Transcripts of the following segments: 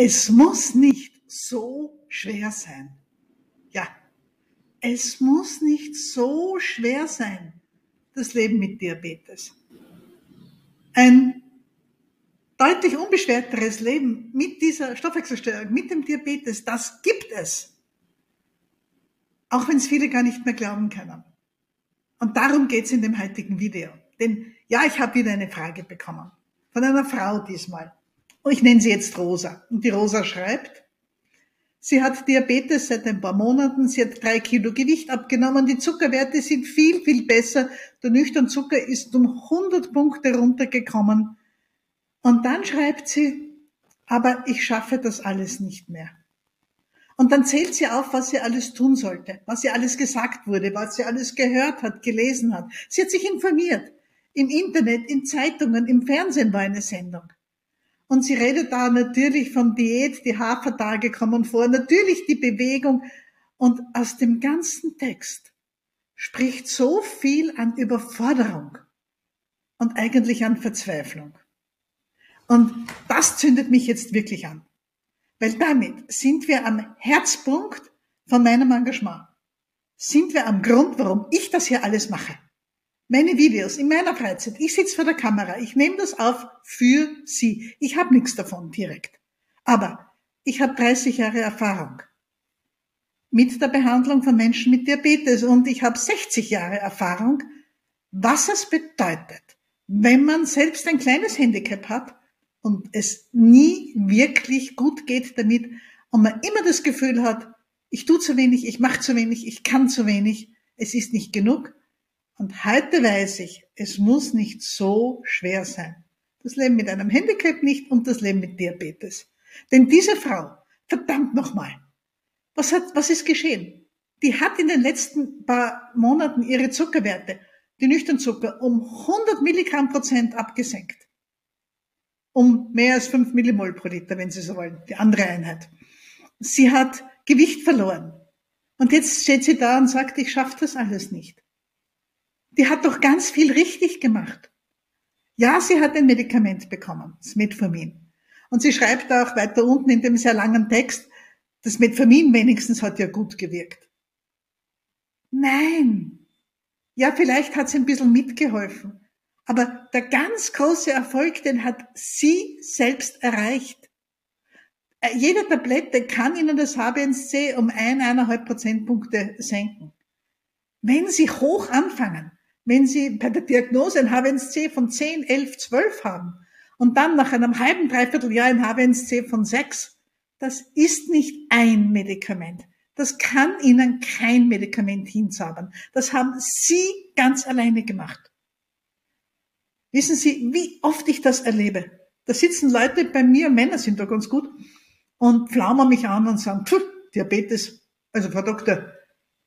Es muss nicht so schwer sein. Ja, es muss nicht so schwer sein, das Leben mit Diabetes. Ein deutlich unbeschwerteres Leben mit dieser Stoffwechselstörung, mit dem Diabetes, das gibt es. Auch wenn es viele gar nicht mehr glauben können. Und darum geht es in dem heutigen Video. Denn ja, ich habe wieder eine Frage bekommen. Von einer Frau diesmal. Ich nenne sie jetzt Rosa. Und die Rosa schreibt, sie hat Diabetes seit ein paar Monaten, sie hat drei Kilo Gewicht abgenommen, die Zuckerwerte sind viel, viel besser. Der nüchtern Zucker ist um 100 Punkte runtergekommen. Und dann schreibt sie, aber ich schaffe das alles nicht mehr. Und dann zählt sie auf, was sie alles tun sollte, was sie alles gesagt wurde, was sie alles gehört hat, gelesen hat. Sie hat sich informiert. Im Internet, in Zeitungen, im Fernsehen war eine Sendung. Und sie redet da natürlich von Diät, die Hafertage kommen vor, natürlich die Bewegung. Und aus dem ganzen Text spricht so viel an Überforderung und eigentlich an Verzweiflung. Und das zündet mich jetzt wirklich an. Weil damit sind wir am Herzpunkt von meinem Engagement. Sind wir am Grund, warum ich das hier alles mache. Meine Videos in meiner Freizeit. Ich sitze vor der Kamera. Ich nehme das auf für Sie. Ich habe nichts davon direkt. Aber ich habe 30 Jahre Erfahrung mit der Behandlung von Menschen mit Diabetes und ich habe 60 Jahre Erfahrung, was es bedeutet, wenn man selbst ein kleines Handicap hat und es nie wirklich gut geht damit und man immer das Gefühl hat, ich tue zu wenig, ich mache zu wenig, ich kann zu wenig, es ist nicht genug. Und heute weiß ich, es muss nicht so schwer sein. Das Leben mit einem Handicap nicht und das Leben mit Diabetes. Denn diese Frau, verdammt nochmal, was hat, was ist geschehen? Die hat in den letzten paar Monaten ihre Zuckerwerte, die Nüchternzucker, um 100 Milligramm Prozent abgesenkt um mehr als fünf Millimol pro Liter, wenn Sie so wollen, die andere Einheit. Sie hat Gewicht verloren. Und jetzt steht sie da und sagt, ich schaffe das alles nicht. Die hat doch ganz viel richtig gemacht. Ja, sie hat ein Medikament bekommen, das Metformin. Und sie schreibt auch weiter unten in dem sehr langen Text, das Metformin wenigstens hat ja gut gewirkt. Nein. Ja, vielleicht hat sie ein bisschen mitgeholfen. Aber der ganz große Erfolg, den hat sie selbst erreicht. Äh, jede Tablette kann Ihnen das HbA1c um ein, eineinhalb Prozentpunkte senken. Wenn Sie hoch anfangen, wenn Sie bei der Diagnose ein HbA1c von 10, 11, 12 haben und dann nach einem halben, dreiviertel Jahr ein HbA1c von 6, das ist nicht ein Medikament. Das kann Ihnen kein Medikament hinzaubern. Das haben Sie ganz alleine gemacht. Wissen Sie, wie oft ich das erlebe? Da sitzen Leute bei mir, Männer sind da ganz gut, und pflaumen mich an und sagen, Pfuh, Diabetes, also Frau Doktor,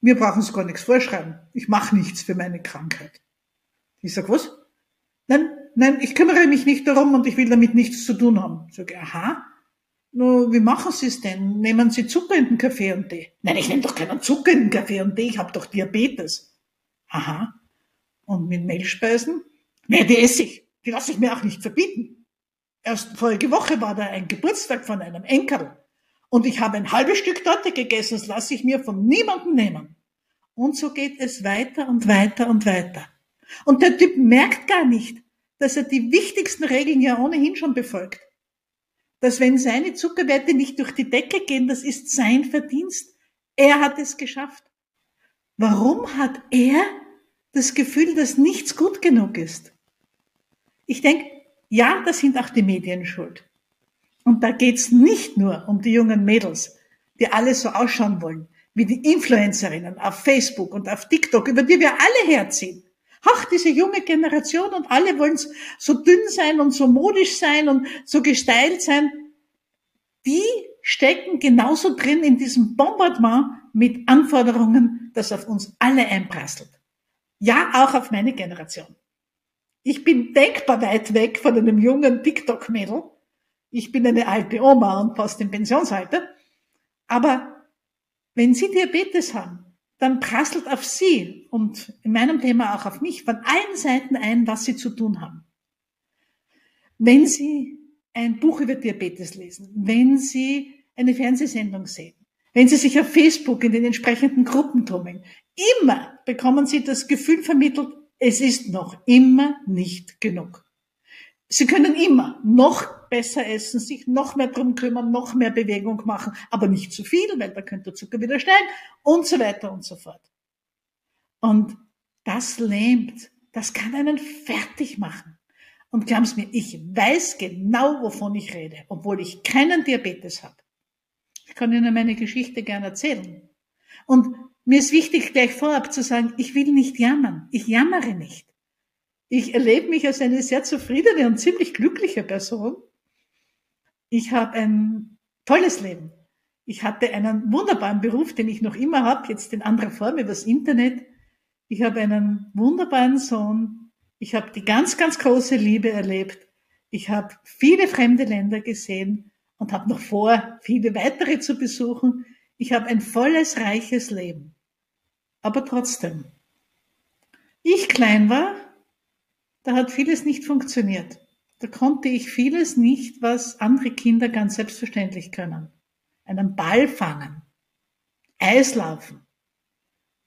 mir brauchen Sie gar nichts vorschreiben. Ich mache nichts für meine Krankheit. Ich sag, was? Nein, nein, ich kümmere mich nicht darum und ich will damit nichts zu tun haben. Ich sage, aha, no, wie machen Sie es denn? Nehmen Sie Zucker in den Kaffee und Tee? Nein, ich nehme doch keinen Zucker in den Kaffee und Tee, ich habe doch Diabetes. Aha. Und mit Mehlspeisen? Nee, die esse ich. Die lasse ich mir auch nicht verbieten. Erst vorige Woche war da ein Geburtstag von einem Enkel. Und ich habe ein halbes Stück Torte gegessen. Das lasse ich mir von niemandem nehmen. Und so geht es weiter und weiter und weiter. Und der Typ merkt gar nicht, dass er die wichtigsten Regeln ja ohnehin schon befolgt. Dass wenn seine Zuckerwerte nicht durch die Decke gehen, das ist sein Verdienst. Er hat es geschafft. Warum hat er das Gefühl, dass nichts gut genug ist? Ich denke, ja, da sind auch die Medien schuld. Und da geht's nicht nur um die jungen Mädels, die alle so ausschauen wollen, wie die Influencerinnen auf Facebook und auf TikTok, über die wir alle herziehen. Ach, diese junge Generation und alle wollen so dünn sein und so modisch sein und so gestylt sein. Die stecken genauso drin in diesem Bombardement mit Anforderungen, das auf uns alle einprasselt. Ja, auch auf meine Generation. Ich bin denkbar weit weg von einem jungen TikTok-Mädel. Ich bin eine alte Oma und fast im Pensionsalter. Aber wenn Sie Diabetes haben, dann prasselt auf Sie und in meinem Thema auch auf mich von allen Seiten ein, was Sie zu tun haben. Wenn Sie ein Buch über Diabetes lesen, wenn Sie eine Fernsehsendung sehen, wenn Sie sich auf Facebook in den entsprechenden Gruppen tummeln, immer bekommen Sie das Gefühl vermittelt, es ist noch immer nicht genug. Sie können immer noch besser essen, sich noch mehr drum kümmern, noch mehr Bewegung machen, aber nicht zu viel, weil da könnte der Zucker wieder steigen und so weiter und so fort. Und das lähmt, das kann einen fertig machen. Und glauben Sie mir, ich weiß genau, wovon ich rede, obwohl ich keinen Diabetes habe. Ich kann Ihnen meine Geschichte gerne erzählen. Und mir ist wichtig, gleich vorab zu sagen, ich will nicht jammern. Ich jammere nicht. Ich erlebe mich als eine sehr zufriedene und ziemlich glückliche Person. Ich habe ein tolles Leben. Ich hatte einen wunderbaren Beruf, den ich noch immer habe, jetzt in anderer Form übers Internet. Ich habe einen wunderbaren Sohn. Ich habe die ganz, ganz große Liebe erlebt. Ich habe viele fremde Länder gesehen und habe noch vor, viele weitere zu besuchen. Ich habe ein volles, reiches Leben. Aber trotzdem, ich klein war, da hat vieles nicht funktioniert. Da konnte ich vieles nicht, was andere Kinder ganz selbstverständlich können. Einen Ball fangen, Eislaufen.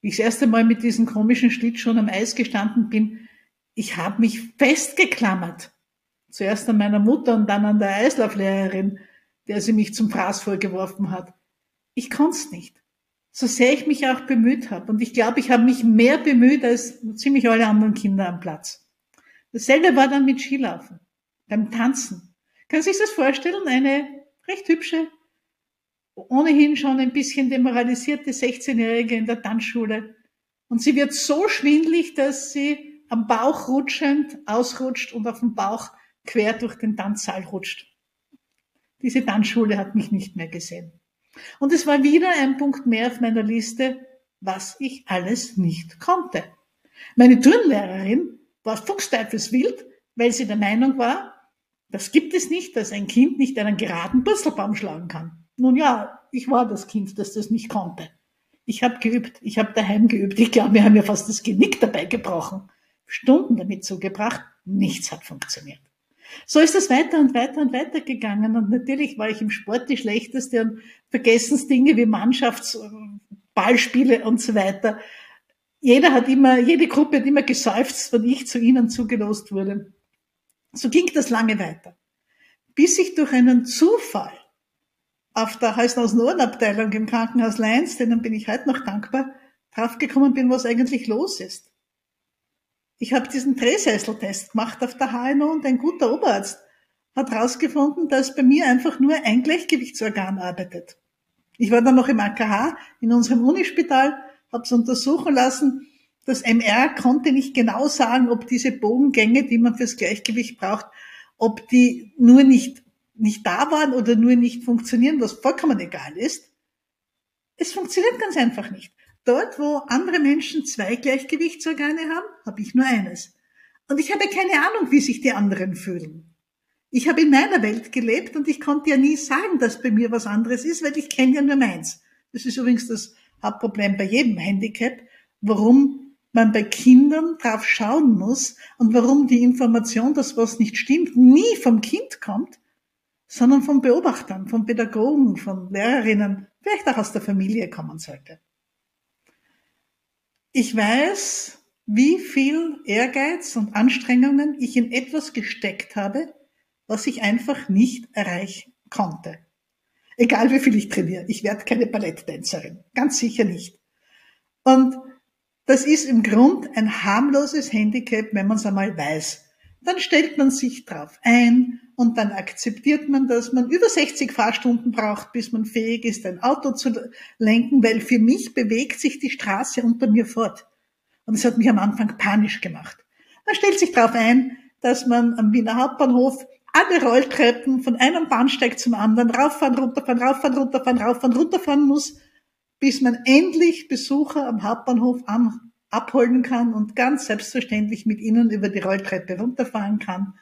Wie ich das erste Mal mit diesem komischen Schlittschuhen am Eis gestanden bin, ich habe mich festgeklammert. Zuerst an meiner Mutter und dann an der Eislauflehrerin der sie mich zum Fraß vorgeworfen hat. Ich konnte es nicht. So sehr ich mich auch bemüht habe. Und ich glaube, ich habe mich mehr bemüht als ziemlich alle anderen Kinder am Platz. Dasselbe war dann mit Skilaufen, beim Tanzen. Kann sich das vorstellen? Eine recht hübsche, ohnehin schon ein bisschen demoralisierte 16-Jährige in der Tanzschule. Und sie wird so schwindlig, dass sie am Bauch rutschend ausrutscht und auf dem Bauch quer durch den Tanzsaal rutscht. Diese Tanzschule hat mich nicht mehr gesehen. Und es war wieder ein Punkt mehr auf meiner Liste, was ich alles nicht konnte. Meine Turnlehrerin war fuchsteufelswild, weil sie der Meinung war, das gibt es nicht, dass ein Kind nicht einen geraden Purzelbaum schlagen kann. Nun ja, ich war das Kind, das das nicht konnte. Ich habe geübt, ich habe daheim geübt. Ich glaube, wir haben ja fast das Genick dabei gebrochen. Stunden damit zugebracht, nichts hat funktioniert. So ist es weiter und weiter und weiter gegangen. Und natürlich war ich im Sport die Schlechteste und Vergessensdinge wie Mannschaftsballspiele und so weiter. Jeder hat immer, jede Gruppe hat immer geseufzt, wenn ich zu ihnen zugelost wurde. So ging das lange weiter. Bis ich durch einen Zufall auf der Heißhaus-Norden-Abteilung im Krankenhaus Leins, denen bin ich heute noch dankbar, draufgekommen bin, was eigentlich los ist. Ich habe diesen Drehsesseltest gemacht auf der HNO und ein guter Oberarzt hat herausgefunden, dass bei mir einfach nur ein Gleichgewichtsorgan arbeitet. Ich war dann noch im AKH in unserem Unispital, habe es untersuchen lassen. Das MR konnte nicht genau sagen, ob diese Bogengänge, die man fürs Gleichgewicht braucht, ob die nur nicht, nicht da waren oder nur nicht funktionieren, was vollkommen egal ist. Es funktioniert ganz einfach nicht. Dort, wo andere Menschen zwei Gleichgewichtsorgane haben, habe ich nur eines. Und ich habe keine Ahnung, wie sich die anderen fühlen. Ich habe in meiner Welt gelebt und ich konnte ja nie sagen, dass bei mir was anderes ist, weil ich kenne ja nur meins. Das ist übrigens das Hauptproblem bei jedem Handicap, warum man bei Kindern drauf schauen muss und warum die Information, dass was nicht stimmt, nie vom Kind kommt, sondern von Beobachtern, von Pädagogen, von Lehrerinnen, vielleicht auch aus der Familie kommen sollte. Ich weiß, wie viel Ehrgeiz und Anstrengungen ich in etwas gesteckt habe, was ich einfach nicht erreichen konnte. Egal wie viel ich trainiere, ich werde keine Balletttänzerin, ganz sicher nicht. Und das ist im Grund ein harmloses Handicap, wenn man es einmal weiß. Dann stellt man sich drauf ein und dann akzeptiert man, dass man über 60 Fahrstunden braucht, bis man fähig ist, ein Auto zu lenken, weil für mich bewegt sich die Straße unter mir fort. Und es hat mich am Anfang panisch gemacht. Man stellt sich darauf ein, dass man am Wiener Hauptbahnhof alle Rolltreppen von einem Bahnsteig zum anderen rauffahren, runterfahren, rauffahren, runterfahren, rauffahren, runterfahren muss, bis man endlich Besucher am Hauptbahnhof an, abholen kann und ganz selbstverständlich mit ihnen über die Rolltreppe runterfahren kann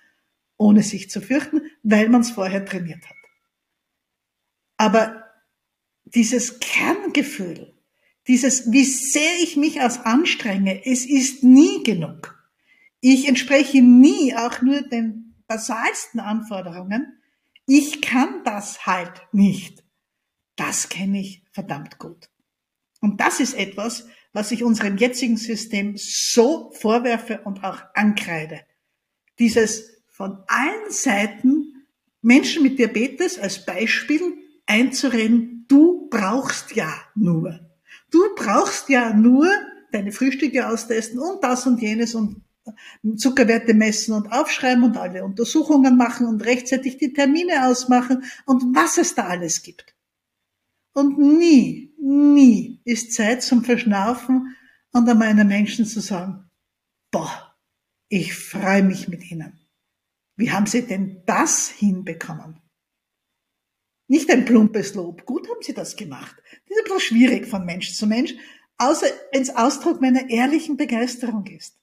ohne sich zu fürchten, weil man es vorher trainiert hat. Aber dieses Kerngefühl, dieses, wie sehr ich mich aus anstrenge, es ist nie genug. Ich entspreche nie auch nur den basalsten Anforderungen. Ich kann das halt nicht. Das kenne ich verdammt gut. Und das ist etwas, was ich unserem jetzigen System so vorwerfe und auch ankreide. Dieses von allen Seiten Menschen mit Diabetes als Beispiel einzureden, du brauchst ja nur. Du brauchst ja nur deine Frühstücke austesten und das und jenes und Zuckerwerte messen und aufschreiben und alle Untersuchungen machen und rechtzeitig die Termine ausmachen und was es da alles gibt. Und nie, nie ist Zeit zum Verschnaufen und einmal einem Menschen zu sagen, boah, ich freue mich mit Ihnen. Wie haben Sie denn das hinbekommen? Nicht ein plumpes Lob. Gut haben Sie das gemacht. Das ist ein bisschen schwierig von Mensch zu Mensch, außer ins Ausdruck meiner ehrlichen Begeisterung ist.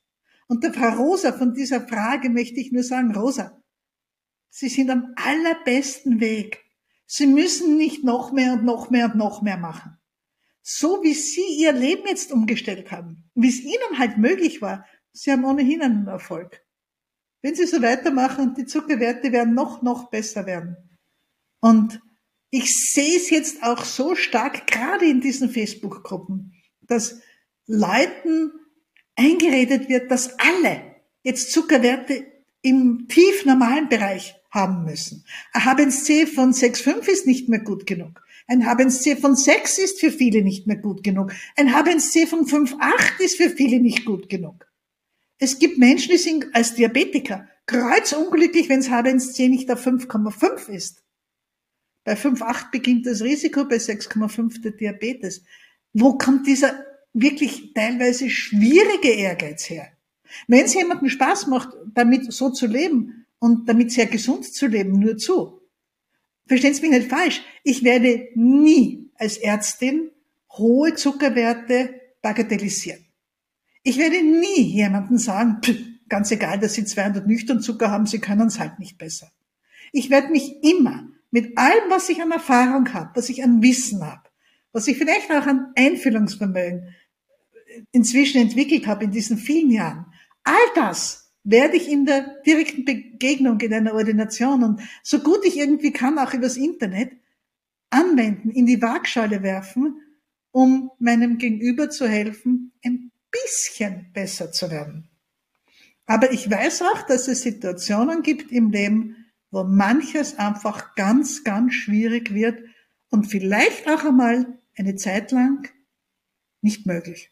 Und der Frau Rosa von dieser Frage möchte ich nur sagen, Rosa, Sie sind am allerbesten Weg. Sie müssen nicht noch mehr und noch mehr und noch mehr machen. So wie Sie Ihr Leben jetzt umgestellt haben, wie es Ihnen halt möglich war, Sie haben ohnehin einen Erfolg. Wenn Sie so weitermachen, die Zuckerwerte werden noch, noch besser werden. Und ich sehe es jetzt auch so stark, gerade in diesen Facebook-Gruppen, dass Leuten eingeredet wird, dass alle jetzt Zuckerwerte im tief normalen Bereich haben müssen. Ein HbA1c von 6,5 ist nicht mehr gut genug. Ein HbA1c von 6 ist für viele nicht mehr gut genug. Ein HbA1c von 5,8 ist für viele nicht gut genug. Es gibt Menschen, die sind als Diabetiker kreuzunglücklich, wenn das HbA1c nicht auf 5,5 ist. Bei 5,8 beginnt das Risiko, bei 6,5 der Diabetes. Wo kommt dieser wirklich teilweise schwierige Ehrgeiz her. Wenn es jemandem Spaß macht, damit so zu leben und damit sehr gesund zu leben, nur zu. Verstehen Sie mich nicht falsch. Ich werde nie als Ärztin hohe Zuckerwerte bagatellisieren. Ich werde nie jemandem sagen, ganz egal, dass Sie 200 nüchtern Zucker haben, Sie können es halt nicht besser. Ich werde mich immer mit allem, was ich an Erfahrung habe, was ich an Wissen habe, was ich vielleicht auch an Einfühlungsvermögen inzwischen entwickelt habe in diesen vielen Jahren, all das werde ich in der direkten Begegnung in einer Ordination und so gut ich irgendwie kann, auch übers Internet, anwenden, in die Waagschale werfen, um meinem Gegenüber zu helfen, ein bisschen besser zu werden. Aber ich weiß auch, dass es Situationen gibt im Leben, wo manches einfach ganz, ganz schwierig wird und vielleicht auch einmal eine Zeit lang nicht möglich.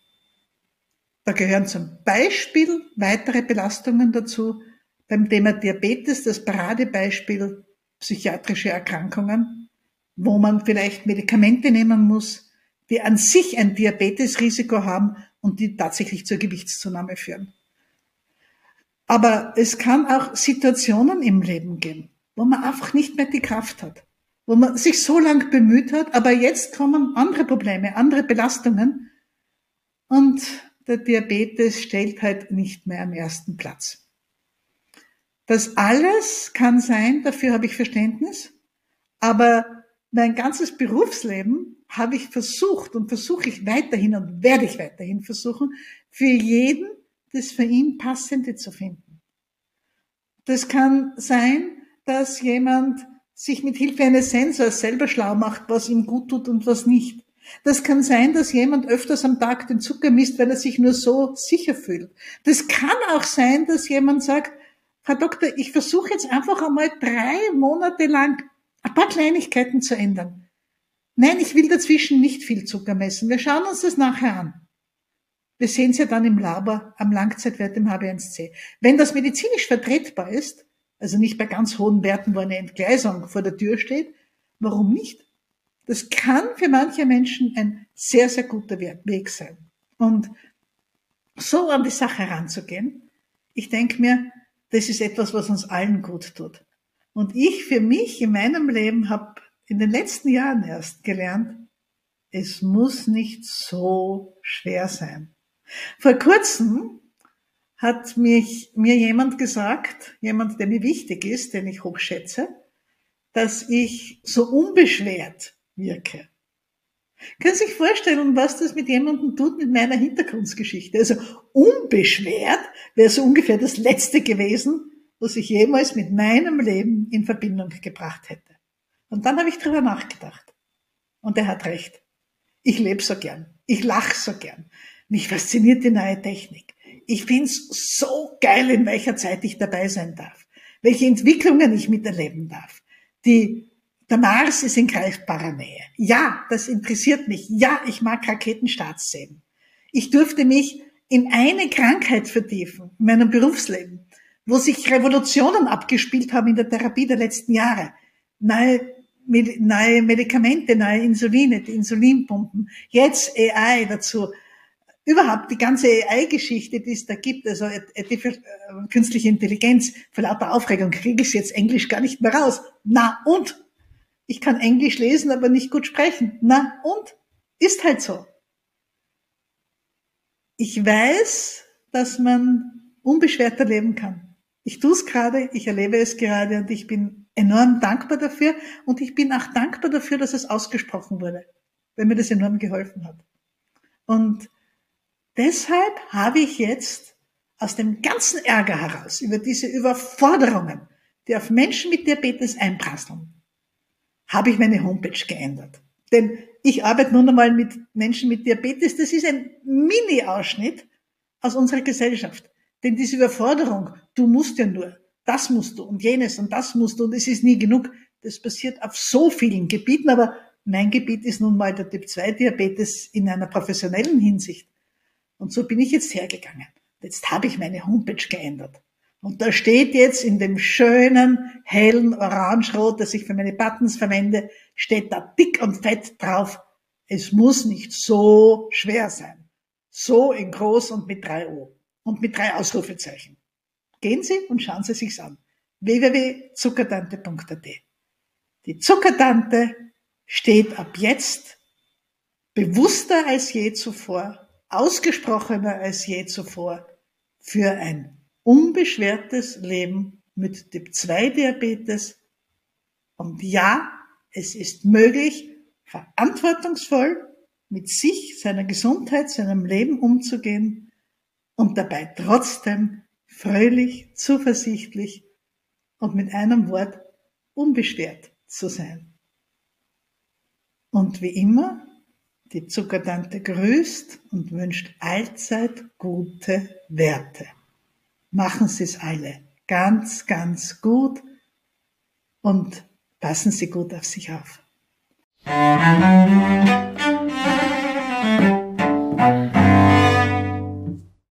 Da gehören zum Beispiel weitere Belastungen dazu. Beim Thema Diabetes das Paradebeispiel psychiatrische Erkrankungen, wo man vielleicht Medikamente nehmen muss, die an sich ein Diabetesrisiko haben und die tatsächlich zur Gewichtszunahme führen. Aber es kann auch Situationen im Leben geben, wo man einfach nicht mehr die Kraft hat, wo man sich so lang bemüht hat, aber jetzt kommen andere Probleme, andere Belastungen und der Diabetes stellt halt nicht mehr am ersten Platz. Das alles kann sein, dafür habe ich Verständnis, aber mein ganzes Berufsleben habe ich versucht und versuche ich weiterhin und werde ich weiterhin versuchen, für jeden das für ihn Passende zu finden. Das kann sein, dass jemand sich mit Hilfe eines Sensors selber schlau macht, was ihm gut tut und was nicht. Das kann sein, dass jemand öfters am Tag den Zucker misst, weil er sich nur so sicher fühlt. Das kann auch sein, dass jemand sagt, Herr Doktor, ich versuche jetzt einfach einmal drei Monate lang ein paar Kleinigkeiten zu ändern. Nein, ich will dazwischen nicht viel Zucker messen. Wir schauen uns das nachher an. Wir sehen es ja dann im Labor am Langzeitwert im HB1C. Wenn das medizinisch vertretbar ist, also nicht bei ganz hohen Werten, wo eine Entgleisung vor der Tür steht, warum nicht? Das kann für manche Menschen ein sehr, sehr guter Weg sein. Und so an die Sache heranzugehen, ich denke mir, das ist etwas, was uns allen gut tut. Und ich für mich in meinem Leben habe in den letzten Jahren erst gelernt, es muss nicht so schwer sein. Vor kurzem hat mich, mir jemand gesagt, jemand, der mir wichtig ist, den ich hochschätze, dass ich so unbeschwert wirke. Können Sie sich vorstellen, was das mit jemandem tut mit meiner Hintergrundgeschichte? Also unbeschwert wäre so ungefähr das Letzte gewesen, was ich jemals mit meinem Leben in Verbindung gebracht hätte. Und dann habe ich drüber nachgedacht. Und er hat recht. Ich lebe so gern. Ich lache so gern. Mich fasziniert die neue Technik. Ich find's so geil, in welcher Zeit ich dabei sein darf. Welche Entwicklungen ich miterleben darf. Die, der Mars ist in greifbarer Nähe. Ja, das interessiert mich. Ja, ich mag Raketenstarts sehen. Ich durfte mich in eine Krankheit vertiefen, in meinem Berufsleben, wo sich Revolutionen abgespielt haben in der Therapie der letzten Jahre. Neue, neue Medikamente, neue Insuline, die Insulinpumpen, jetzt AI dazu. Überhaupt die ganze AI-Geschichte, die es da gibt, also äh, künstliche Intelligenz, vor lauter Aufregung kriege ich jetzt Englisch gar nicht mehr raus. Na und? Ich kann Englisch lesen, aber nicht gut sprechen. Na und? Ist halt so. Ich weiß, dass man unbeschwerter leben kann. Ich tue es gerade, ich erlebe es gerade und ich bin enorm dankbar dafür und ich bin auch dankbar dafür, dass es ausgesprochen wurde, weil mir das enorm geholfen hat. Und deshalb habe ich jetzt aus dem ganzen Ärger heraus über diese Überforderungen, die auf Menschen mit Diabetes einprasseln, habe ich meine Homepage geändert. Denn ich arbeite nun einmal mit Menschen mit Diabetes. Das ist ein Mini-Ausschnitt aus unserer Gesellschaft. Denn diese Überforderung, du musst ja nur, das musst du und jenes und das musst du und es ist nie genug. Das passiert auf so vielen Gebieten, aber mein Gebiet ist nun mal der Typ-2-Diabetes in einer professionellen Hinsicht. Und so bin ich jetzt hergegangen. Jetzt habe ich meine Homepage geändert. Und da steht jetzt in dem schönen, hellen Orangerot, das ich für meine Buttons verwende, steht da dick und fett drauf, es muss nicht so schwer sein. So in groß und mit drei O und mit drei Ausrufezeichen. Gehen Sie und schauen Sie sich's an. www.zuckertante.at Die Zuckertante steht ab jetzt bewusster als je zuvor, ausgesprochener als je zuvor für ein unbeschwertes Leben mit Typ 2 Diabetes. Und ja, es ist möglich, verantwortungsvoll mit sich, seiner Gesundheit, seinem Leben umzugehen und dabei trotzdem fröhlich, zuversichtlich und mit einem Wort unbeschwert zu sein. Und wie immer, die Zuckertante grüßt und wünscht allzeit gute Werte machen Sie es alle ganz, ganz gut und passen Sie gut auf sich auf.